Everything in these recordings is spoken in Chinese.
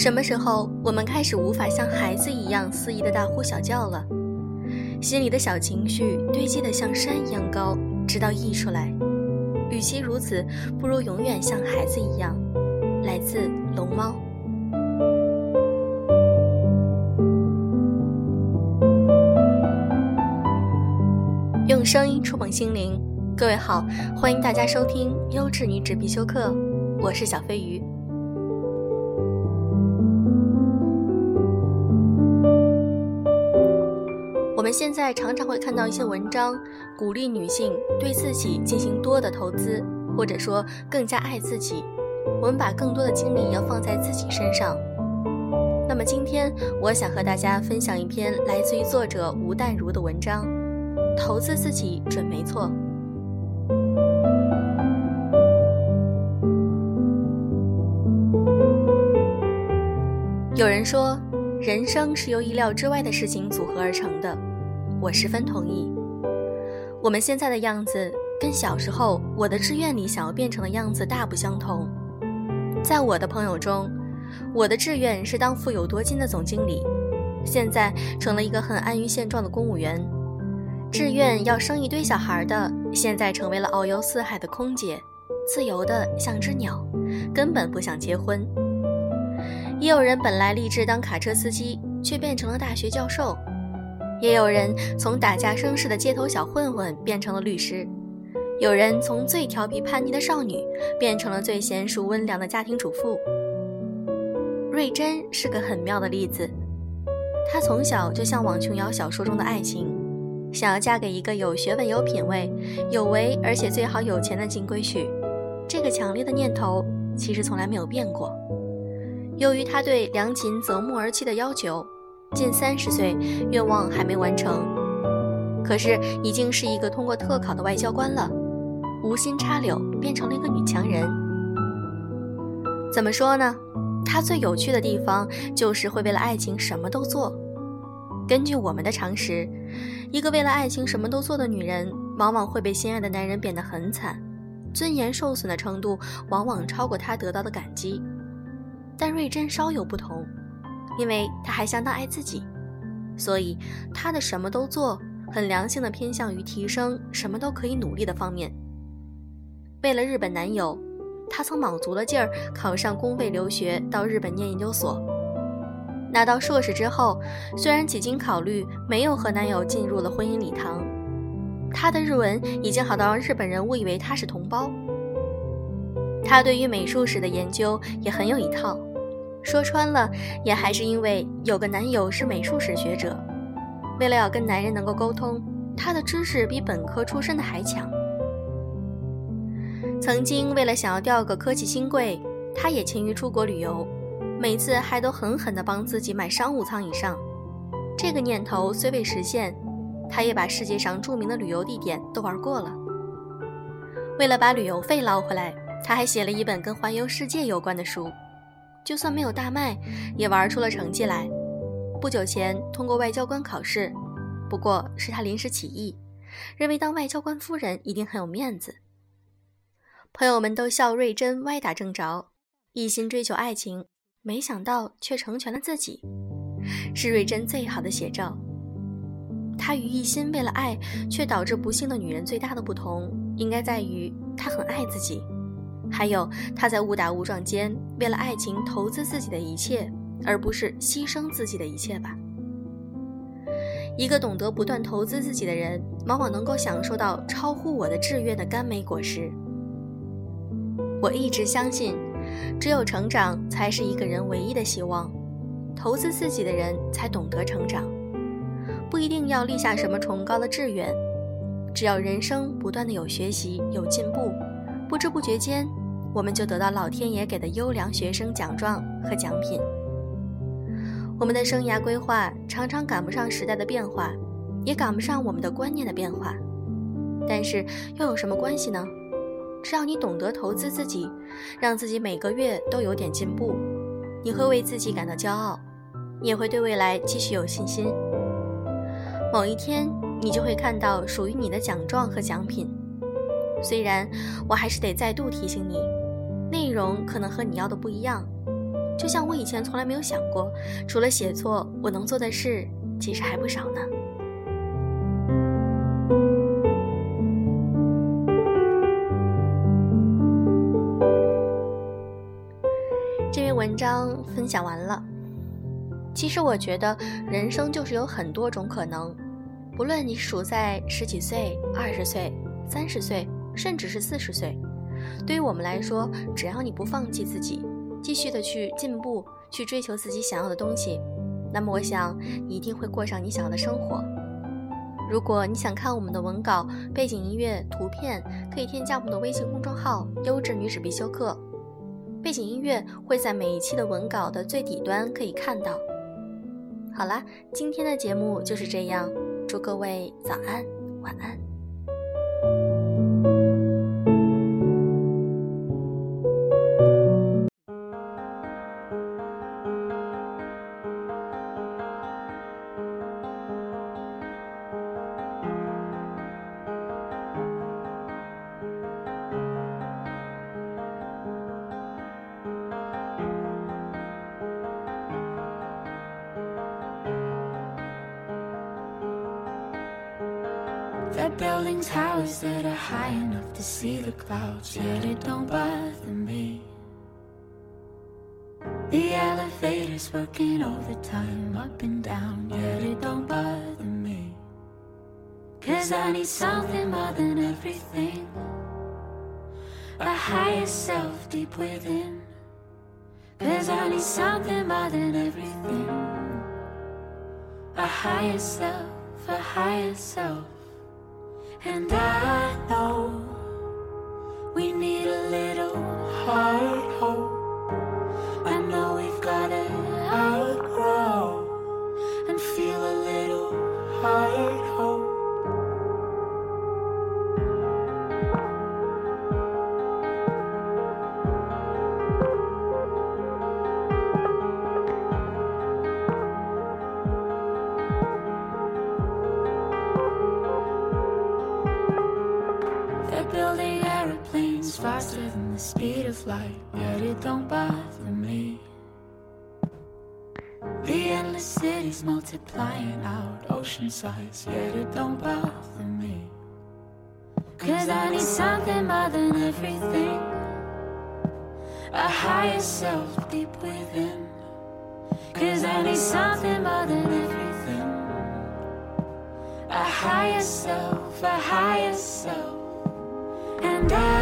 什么时候我们开始无法像孩子一样肆意的大呼小叫了？心里的小情绪堆积的像山一样高，直到溢出来。与其如此，不如永远像孩子一样。来自龙猫。用声音触碰心灵，各位好，欢迎大家收听优质女纸必修课，我是小飞鱼。现在常常会看到一些文章，鼓励女性对自己进行多的投资，或者说更加爱自己。我们把更多的精力要放在自己身上。那么今天，我想和大家分享一篇来自于作者吴淡如的文章：投资自己准没错。有人说，人生是由意料之外的事情组合而成的。我十分同意。我们现在的样子跟小时候我的志愿里想要变成的样子大不相同。在我的朋友中，我的志愿是当富有多金的总经理，现在成了一个很安于现状的公务员；志愿要生一堆小孩的，现在成为了遨游四海的空姐，自由的像只鸟，根本不想结婚。也有人本来立志当卡车司机，却变成了大学教授。也有人从打架生事的街头小混混变成了律师，有人从最调皮叛逆的少女变成了最娴熟温良的家庭主妇。瑞珍是个很妙的例子，她从小就向往琼瑶小说中的爱情，想要嫁给一个有学问、有品位、有为，而且最好有钱的金龟婿。这个强烈的念头其实从来没有变过。由于他对良禽择木而栖的要求。近三十岁，愿望还没完成，可是已经是一个通过特考的外交官了。无心插柳，变成了一个女强人。怎么说呢？她最有趣的地方就是会为了爱情什么都做。根据我们的常识，一个为了爱情什么都做的女人，往往会被心爱的男人贬得很惨，尊严受损的程度往往超过她得到的感激。但瑞珍稍有不同。因为他还相当爱自己，所以他的什么都做，很良性的偏向于提升什么都可以努力的方面。为了日本男友，他曾卯足了劲儿考上公费留学到日本念研究所。拿到硕士之后，虽然几经考虑，没有和男友进入了婚姻礼堂，他的日文已经好到让日本人误以为他是同胞。他对于美术史的研究也很有一套。说穿了，也还是因为有个男友是美术史学者。为了要跟男人能够沟通，她的知识比本科出身的还强。曾经为了想要钓个科技新贵，她也勤于出国旅游，每次还都狠狠地帮自己买商务舱以上。这个念头虽未实现，她也把世界上著名的旅游地点都玩过了。为了把旅游费捞回来，她还写了一本跟环游世界有关的书。就算没有大卖，也玩出了成绩来。不久前通过外交官考试，不过是他临时起意，认为当外交官夫人一定很有面子。朋友们都笑瑞珍歪打正着，一心追求爱情，没想到却成全了自己，是瑞珍最好的写照。她与一心为了爱却导致不幸的女人最大的不同，应该在于她很爱自己。还有他在误打误撞间为了爱情投资自己的一切，而不是牺牲自己的一切吧。一个懂得不断投资自己的人，往往能够享受到超乎我的志愿的甘美果实。我一直相信，只有成长才是一个人唯一的希望。投资自己的人才懂得成长，不一定要立下什么崇高的志愿，只要人生不断的有学习有进步，不知不觉间。我们就得到老天爷给的优良学生奖状和奖品。我们的生涯规划常常赶不上时代的变化，也赶不上我们的观念的变化，但是又有什么关系呢？只要你懂得投资自己，让自己每个月都有点进步，你会为自己感到骄傲，也会对未来继续有信心。某一天，你就会看到属于你的奖状和奖品。虽然我还是得再度提醒你。内容可能和你要的不一样，就像我以前从来没有想过，除了写作，我能做的事其实还不少呢。这篇文章分享完了。其实我觉得人生就是有很多种可能，不论你处在十几岁、二十岁、三十岁，甚至是四十岁，对于我们来说，只要你不放弃自己，继续的去进步，去追求自己想要的东西，那么我想你一定会过上你想要的生活。如果你想看我们的文稿、背景音乐、图片，可以添加我们的微信公众号“优质女子必修课”，背景音乐会在每一期的文稿的最底端可以看到。好啦，今天的节目就是这样，祝各位早安，晚安。They're building towers that are high enough to see the clouds, yet it don't bother me. The elevator's working overtime up and down, yet it don't bother me. Cause I need something more than everything. A higher self deep within. Cause I need something more than everything. A higher self, a higher self. And I know we need a little heart hope. Faster than the speed of light, yet it don't bother me. The endless cities multiplying out ocean size, yet it don't bother me. Cause I need something more than everything. A higher self deep within. Cause I need something more than everything. A higher self, a higher self. And I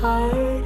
heart